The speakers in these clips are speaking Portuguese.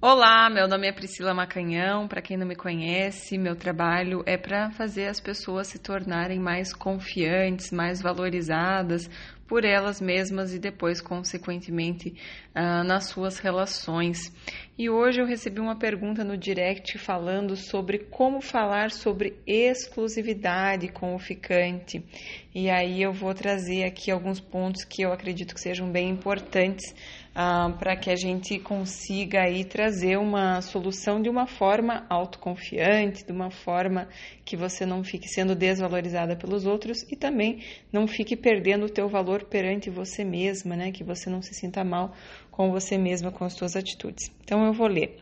Olá, meu nome é Priscila Macanhão. Para quem não me conhece, meu trabalho é para fazer as pessoas se tornarem mais confiantes, mais valorizadas por elas mesmas e depois, consequentemente, uh, nas suas relações. E hoje eu recebi uma pergunta no direct falando sobre como falar sobre exclusividade com o ficante. E aí eu vou trazer aqui alguns pontos que eu acredito que sejam bem importantes ah, para que a gente consiga aí trazer uma solução de uma forma autoconfiante, de uma forma que você não fique sendo desvalorizada pelos outros e também não fique perdendo o teu valor perante você mesma, né? Que você não se sinta mal com você mesma com as suas atitudes. Então eu vou ler.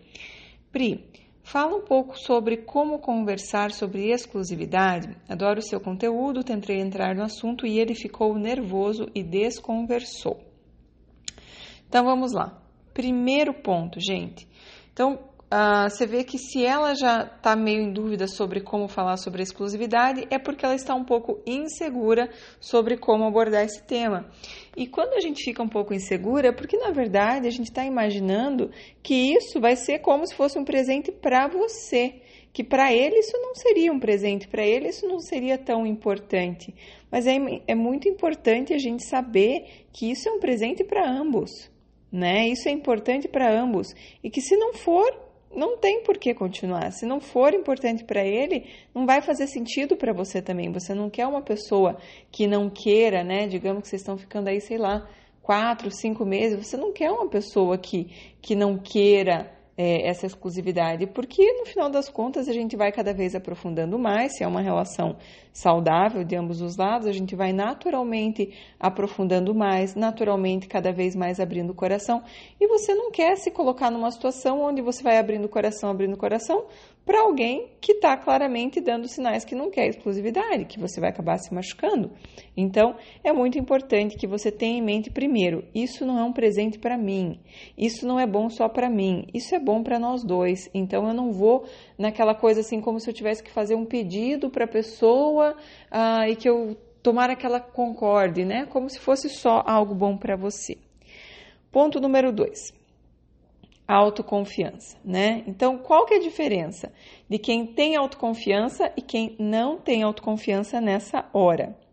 Pri, Fala um pouco sobre como conversar sobre exclusividade. Adoro o seu conteúdo, tentei entrar no assunto e ele ficou nervoso e desconversou. Então vamos lá. Primeiro ponto, gente. Então uh, você vê que se ela já está meio em dúvida sobre como falar sobre exclusividade, é porque ela está um pouco insegura sobre como abordar esse tema. E quando a gente fica um pouco insegura, é porque na verdade a gente está imaginando que isso vai ser como se fosse um presente para você que para ele isso não seria um presente, para ele isso não seria tão importante. Mas é, é muito importante a gente saber que isso é um presente para ambos né? Isso é importante para ambos e que se não for, não tem por que continuar. Se não for importante para ele, não vai fazer sentido para você também. Você não quer uma pessoa que não queira, né? Digamos que vocês estão ficando aí, sei lá, quatro, cinco meses. Você não quer uma pessoa que, que não queira é, essa exclusividade, porque no final das contas a gente vai cada vez aprofundando mais, se é uma relação saudável de ambos os lados, a gente vai naturalmente aprofundando mais, naturalmente cada vez mais abrindo o coração, e você não quer se colocar numa situação onde você vai abrindo o coração, abrindo o coração, para alguém que está claramente dando sinais que não quer exclusividade, que você vai acabar se machucando. Então, é muito importante que você tenha em mente primeiro: isso não é um presente para mim, isso não é bom só para mim, isso é bom para nós dois. Então, eu não vou naquela coisa assim como se eu tivesse que fazer um pedido para a pessoa ah, e que eu tomara que ela concorde, né? Como se fosse só algo bom para você. Ponto número dois autoconfiança, né? Então, qual que é a diferença de quem tem autoconfiança e quem não tem autoconfiança nessa hora?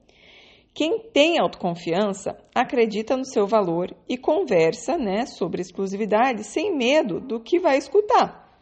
Quem tem autoconfiança acredita no seu valor e conversa, né, sobre exclusividade sem medo do que vai escutar,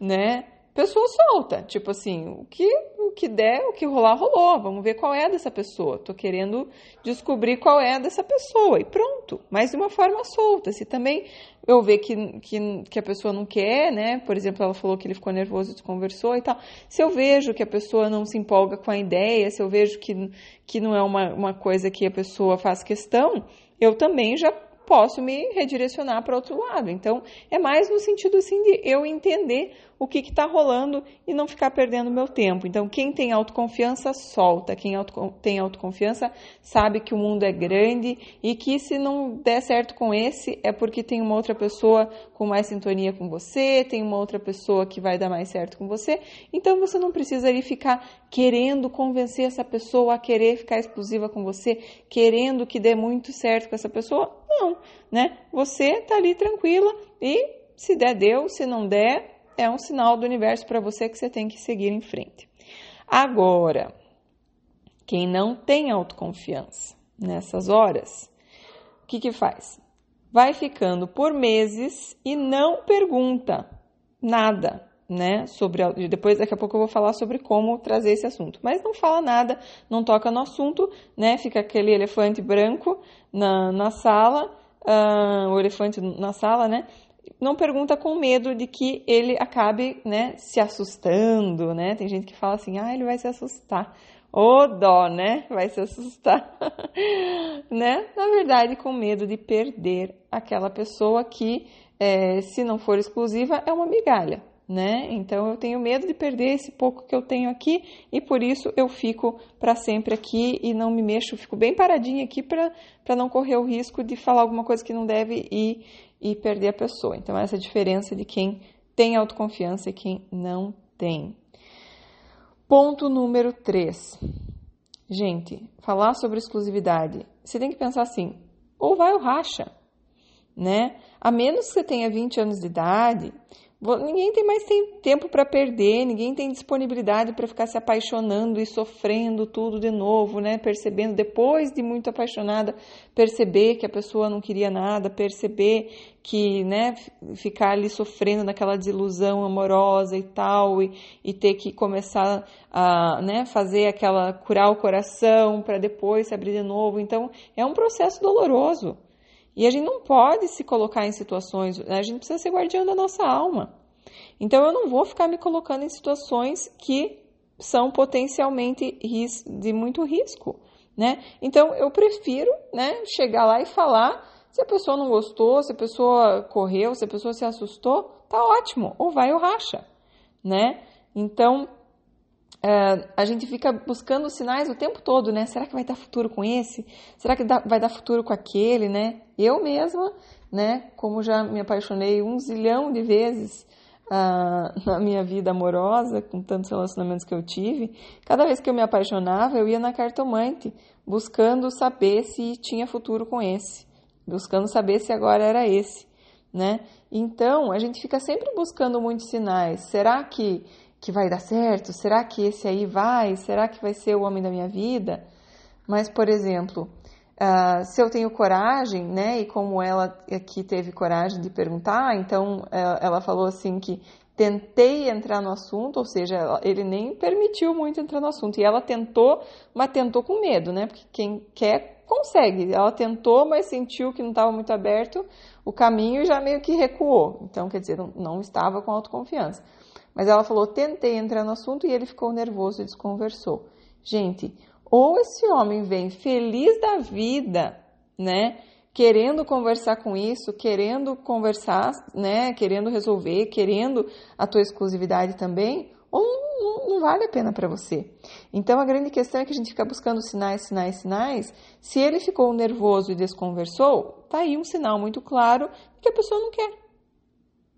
né? Pessoa solta, tipo assim, o que o que der, o que rolar, rolou. Vamos ver qual é dessa pessoa. Tô querendo descobrir qual é dessa pessoa e pronto. Mas de uma forma solta. Se também eu ver que, que, que a pessoa não quer, né? Por exemplo, ela falou que ele ficou nervoso, desconversou e tal. Se eu vejo que a pessoa não se empolga com a ideia, se eu vejo que, que não é uma, uma coisa que a pessoa faz questão, eu também já posso me redirecionar para outro lado. Então, é mais no sentido assim de eu entender o que está rolando e não ficar perdendo meu tempo. Então, quem tem autoconfiança, solta. Quem tem autoconfiança sabe que o mundo é grande e que se não der certo com esse, é porque tem uma outra pessoa com mais sintonia com você, tem uma outra pessoa que vai dar mais certo com você. Então, você não precisa ali ficar querendo convencer essa pessoa a querer ficar exclusiva com você, querendo que dê muito certo com essa pessoa. Não, né? Você tá ali tranquila e se der, deu, se não der, é um sinal do universo para você que você tem que seguir em frente. Agora, quem não tem autoconfiança nessas horas, o que, que faz? Vai ficando por meses e não pergunta nada, né? Sobre depois daqui a pouco eu vou falar sobre como trazer esse assunto, mas não fala nada, não toca no assunto, né? Fica aquele elefante branco na, na sala, uh, o elefante na sala, né? não pergunta com medo de que ele acabe, né, se assustando, né? Tem gente que fala assim, ah, ele vai se assustar. Ô dó, né? Vai se assustar, né? Na verdade, com medo de perder aquela pessoa que, é, se não for exclusiva, é uma migalha, né? Então eu tenho medo de perder esse pouco que eu tenho aqui e por isso eu fico para sempre aqui e não me mexo, fico bem paradinha aqui para não correr o risco de falar alguma coisa que não deve e e perder a pessoa. Então, essa é a diferença de quem tem autoconfiança e quem não tem. Ponto número 3. Gente, falar sobre exclusividade, você tem que pensar assim: ou vai ou racha, né? A menos que você tenha 20 anos de idade, Ninguém tem mais tempo para perder, ninguém tem disponibilidade para ficar se apaixonando e sofrendo tudo de novo, né? Percebendo depois de muito apaixonada, perceber que a pessoa não queria nada, perceber que, né, ficar ali sofrendo naquela desilusão amorosa e tal, e, e ter que começar a, né, fazer aquela curar o coração para depois se abrir de novo. Então, é um processo doloroso. E a gente não pode se colocar em situações, a gente precisa ser guardião da nossa alma. Então eu não vou ficar me colocando em situações que são potencialmente de muito risco, né? Então eu prefiro, né, chegar lá e falar, se a pessoa não gostou, se a pessoa correu, se a pessoa se assustou, tá ótimo, ou vai ou racha, né? Então Uh, a gente fica buscando sinais o tempo todo, né? Será que vai dar futuro com esse? Será que dá, vai dar futuro com aquele, né? Eu mesma, né? Como já me apaixonei um zilhão de vezes uh, na minha vida amorosa, com tantos relacionamentos que eu tive, cada vez que eu me apaixonava, eu ia na cartomante, buscando saber se tinha futuro com esse, buscando saber se agora era esse, né? Então, a gente fica sempre buscando muitos sinais. Será que que vai dar certo? Será que esse aí vai? Será que vai ser o homem da minha vida? Mas, por exemplo, uh, se eu tenho coragem, né? E como ela aqui teve coragem de perguntar, então uh, ela falou assim que tentei entrar no assunto, ou seja, ele nem permitiu muito entrar no assunto. E ela tentou, mas tentou com medo, né? Porque quem quer consegue. Ela tentou, mas sentiu que não estava muito aberto o caminho e já meio que recuou. Então, quer dizer, não, não estava com autoconfiança. Mas ela falou: tentei entrar no assunto e ele ficou nervoso e desconversou. Gente, ou esse homem vem feliz da vida, né? Querendo conversar com isso, querendo conversar, né? Querendo resolver, querendo a tua exclusividade também, ou não, não vale a pena para você. Então a grande questão é que a gente fica buscando sinais, sinais, sinais. Se ele ficou nervoso e desconversou, tá aí um sinal muito claro que a pessoa não quer.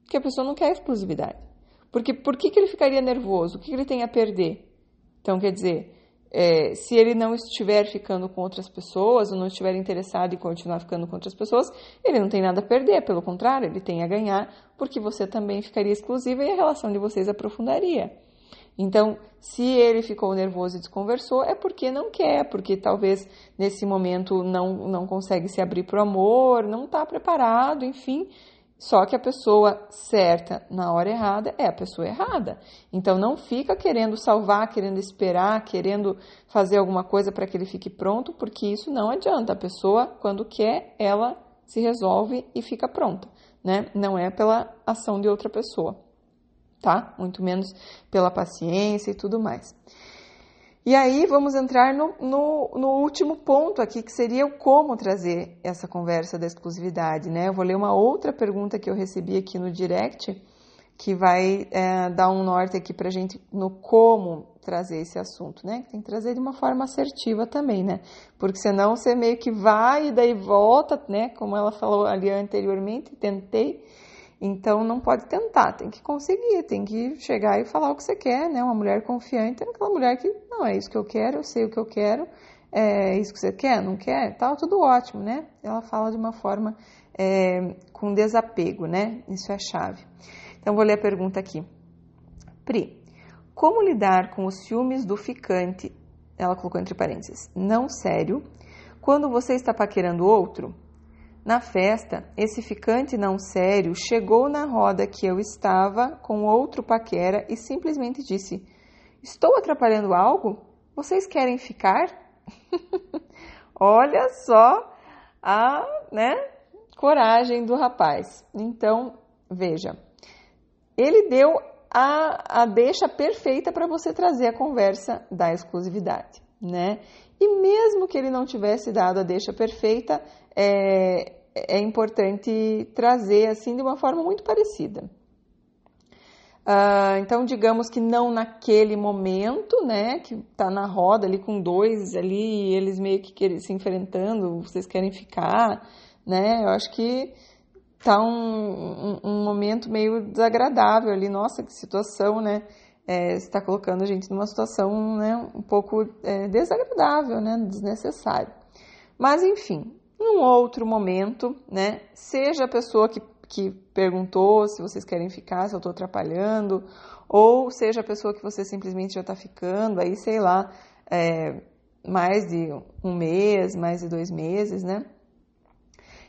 Que a pessoa não quer exclusividade. Porque por que, que ele ficaria nervoso? O que, que ele tem a perder? Então, quer dizer, é, se ele não estiver ficando com outras pessoas, ou não estiver interessado em continuar ficando com outras pessoas, ele não tem nada a perder, pelo contrário, ele tem a ganhar, porque você também ficaria exclusiva e a relação de vocês aprofundaria. Então, se ele ficou nervoso e desconversou, é porque não quer, porque talvez nesse momento não, não consegue se abrir para o amor, não está preparado, enfim. Só que a pessoa certa na hora errada é a pessoa errada. Então não fica querendo salvar, querendo esperar, querendo fazer alguma coisa para que ele fique pronto, porque isso não adianta. A pessoa, quando quer, ela se resolve e fica pronta, né? Não é pela ação de outra pessoa, tá? Muito menos pela paciência e tudo mais. E aí vamos entrar no, no, no, último ponto aqui, que seria o como trazer essa conversa da exclusividade, né? Eu vou ler uma outra pergunta que eu recebi aqui no direct, que vai é, dar um norte aqui pra gente no como trazer esse assunto, né? Tem que trazer de uma forma assertiva também, né? Porque senão você meio que vai e daí volta, né? Como ela falou ali anteriormente, tentei então não pode tentar, tem que conseguir, tem que chegar e falar o que você quer, né? Uma mulher confiante é aquela mulher que, não, é isso que eu quero, eu sei o que eu quero, é isso que você quer, não quer, tal, tudo ótimo, né? Ela fala de uma forma é, com desapego, né? Isso é chave. Então vou ler a pergunta aqui. Pri, como lidar com os ciúmes do ficante, ela colocou entre parênteses, não sério, quando você está paquerando outro? Na festa, esse ficante não sério chegou na roda que eu estava com outro paquera e simplesmente disse: Estou atrapalhando algo? Vocês querem ficar? Olha só a né, coragem do rapaz. Então, veja, ele deu a, a deixa perfeita para você trazer a conversa da exclusividade, né? E mesmo que ele não tivesse dado a deixa perfeita, é, é importante trazer assim de uma forma muito parecida. Uh, então, digamos que não naquele momento, né, que tá na roda ali com dois ali, eles meio que se enfrentando, vocês querem ficar, né, eu acho que tá um, um, um momento meio desagradável ali, nossa, que situação, né, é, está colocando a gente numa situação, né, um pouco é, desagradável, né, desnecessário. Mas, enfim, num outro momento, né? Seja a pessoa que, que perguntou se vocês querem ficar, se eu estou atrapalhando, ou seja a pessoa que você simplesmente já está ficando, aí sei lá, é, mais de um mês, mais de dois meses, né?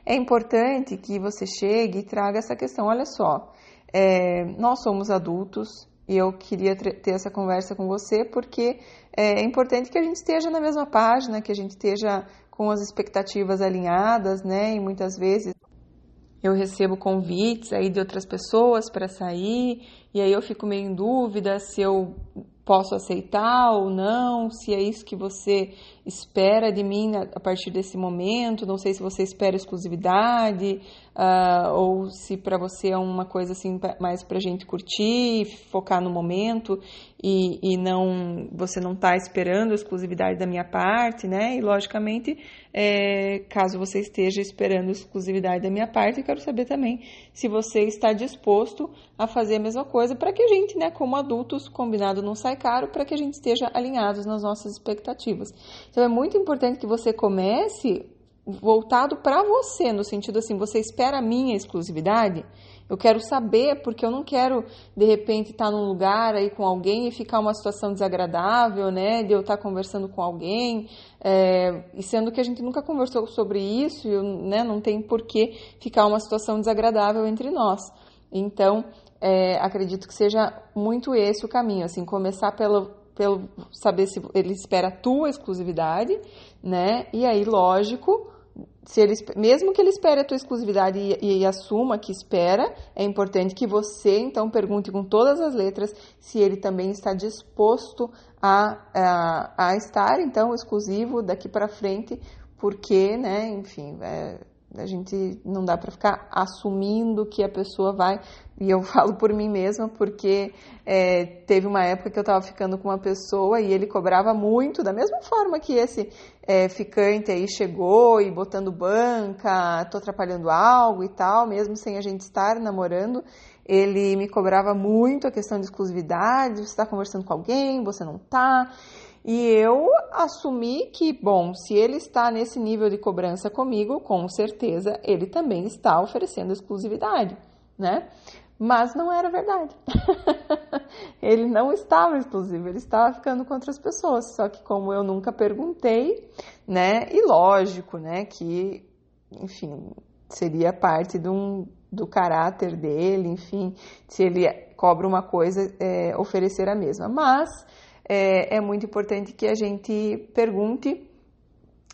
É importante que você chegue e traga essa questão. Olha só, é, nós somos adultos e eu queria ter essa conversa com você porque é importante que a gente esteja na mesma página, que a gente esteja com as expectativas alinhadas, né? E muitas vezes eu recebo convites aí de outras pessoas para sair e aí eu fico meio em dúvida se eu posso aceitar ou não, se é isso que você espera de mim a partir desse momento, não sei se você espera exclusividade, uh, ou se para você é uma coisa assim mais para gente curtir, focar no momento e, e não você não está esperando exclusividade da minha parte, né? E logicamente, é, caso você esteja esperando exclusividade da minha parte, quero saber também se você está disposto a fazer a mesma coisa para que a gente, né, como adultos, combinado não sai caro, para que a gente esteja alinhados nas nossas expectativas. Então é muito importante que você comece voltado para você, no sentido assim, você espera a minha exclusividade? Eu quero saber, porque eu não quero, de repente, estar num lugar aí com alguém e ficar uma situação desagradável, né? De eu estar conversando com alguém, é, e sendo que a gente nunca conversou sobre isso, e né, não tem por que ficar uma situação desagradável entre nós. Então, é, acredito que seja muito esse o caminho, assim, começar pelo, pelo saber se ele espera a tua exclusividade, né? E aí, lógico, se ele, mesmo que ele espere a tua exclusividade e, e, assuma que espera, é importante que você então pergunte com todas as letras se ele também está disposto a, a, a estar então exclusivo daqui para frente, porque, né, enfim, é, a gente não dá para ficar assumindo que a pessoa vai. E eu falo por mim mesma, porque é, teve uma época que eu estava ficando com uma pessoa e ele cobrava muito, da mesma forma que esse é, ficante aí chegou e botando banca, tô atrapalhando algo e tal, mesmo sem a gente estar namorando. Ele me cobrava muito a questão de exclusividade, você está conversando com alguém, você não está. E eu assumi que, bom, se ele está nesse nível de cobrança comigo, com certeza ele também está oferecendo exclusividade, né? Mas não era verdade. ele não estava exclusivo, ele estava ficando com outras pessoas. Só que como eu nunca perguntei, né? E lógico, né? Que, enfim, seria parte de um, do caráter dele, enfim, se ele cobra uma coisa, é, oferecer a mesma. Mas é, é muito importante que a gente pergunte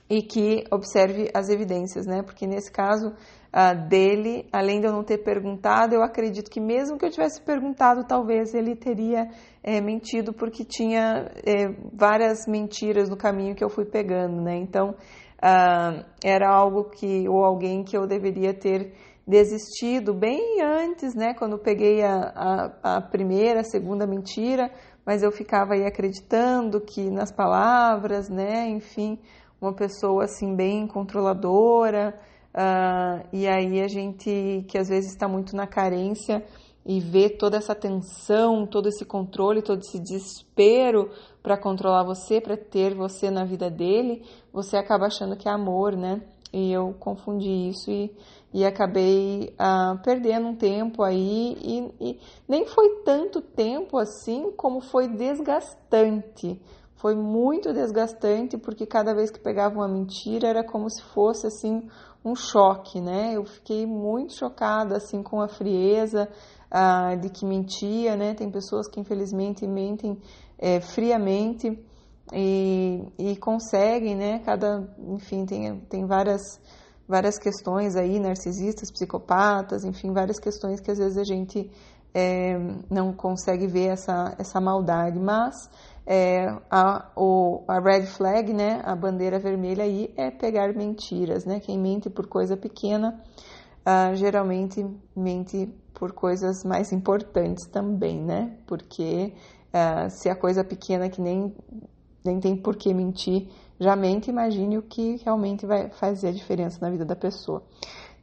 e que observe as evidências, né? Porque nesse caso uh, dele, além de eu não ter perguntado, eu acredito que mesmo que eu tivesse perguntado, talvez ele teria é, mentido, porque tinha é, várias mentiras no caminho que eu fui pegando, né? Então uh, era algo que ou alguém que eu deveria ter desistido bem antes, né? Quando peguei a, a, a primeira, a segunda mentira, mas eu ficava aí acreditando que nas palavras, né, enfim, uma pessoa assim bem controladora, uh, e aí a gente que às vezes está muito na carência e vê toda essa tensão, todo esse controle, todo esse desespero para controlar você, para ter você na vida dele, você acaba achando que é amor, né? E eu confundi isso e, e acabei ah, perdendo um tempo aí e, e, nem foi tanto tempo assim como foi desgastante. Foi muito desgastante porque cada vez que pegava uma mentira era como se fosse assim um choque, né? Eu fiquei muito chocada assim com a frieza ah, de que mentia, né? Tem pessoas que infelizmente mentem é, friamente e, e conseguem, né? Cada, enfim, tem, tem várias várias questões aí, narcisistas, psicopatas, enfim, várias questões que às vezes a gente é, não consegue ver essa, essa maldade, mas é, a, o, a red flag, né, a bandeira vermelha aí é pegar mentiras, né, quem mente por coisa pequena uh, geralmente mente por coisas mais importantes também, né, porque uh, se a coisa pequena que nem nem tem por que mentir, já mente, imagine o que realmente vai fazer a diferença na vida da pessoa.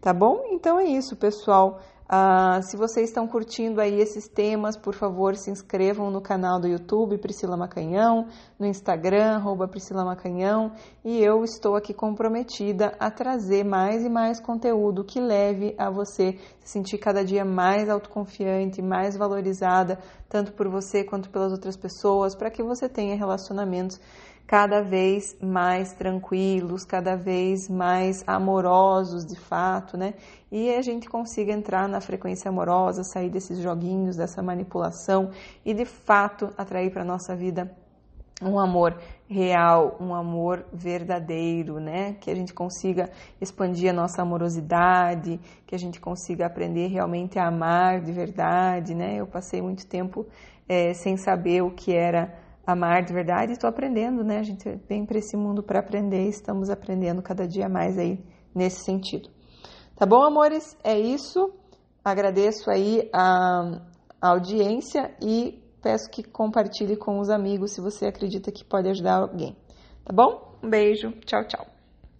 Tá bom? Então é isso, pessoal. Uh, se vocês estão curtindo aí esses temas, por favor, se inscrevam no canal do YouTube Priscila Macanhão, no Instagram, arroba Priscila Macanhão, e eu estou aqui comprometida a trazer mais e mais conteúdo que leve a você se sentir cada dia mais autoconfiante, mais valorizada, tanto por você quanto pelas outras pessoas, para que você tenha relacionamentos cada vez mais tranquilos, cada vez mais amorosos de fato, né? E a gente consiga entrar na frequência amorosa, sair desses joguinhos, dessa manipulação e de fato atrair para nossa vida um amor real, um amor verdadeiro, né? Que a gente consiga expandir a nossa amorosidade, que a gente consiga aprender realmente a amar de verdade, né? Eu passei muito tempo é, sem saber o que era amar de verdade. Estou aprendendo, né? A gente vem para esse mundo para aprender, estamos aprendendo cada dia mais aí nesse sentido. Tá bom, amores? É isso. Agradeço aí a, a audiência e peço que compartilhe com os amigos se você acredita que pode ajudar alguém. Tá bom? Um beijo. Tchau, tchau.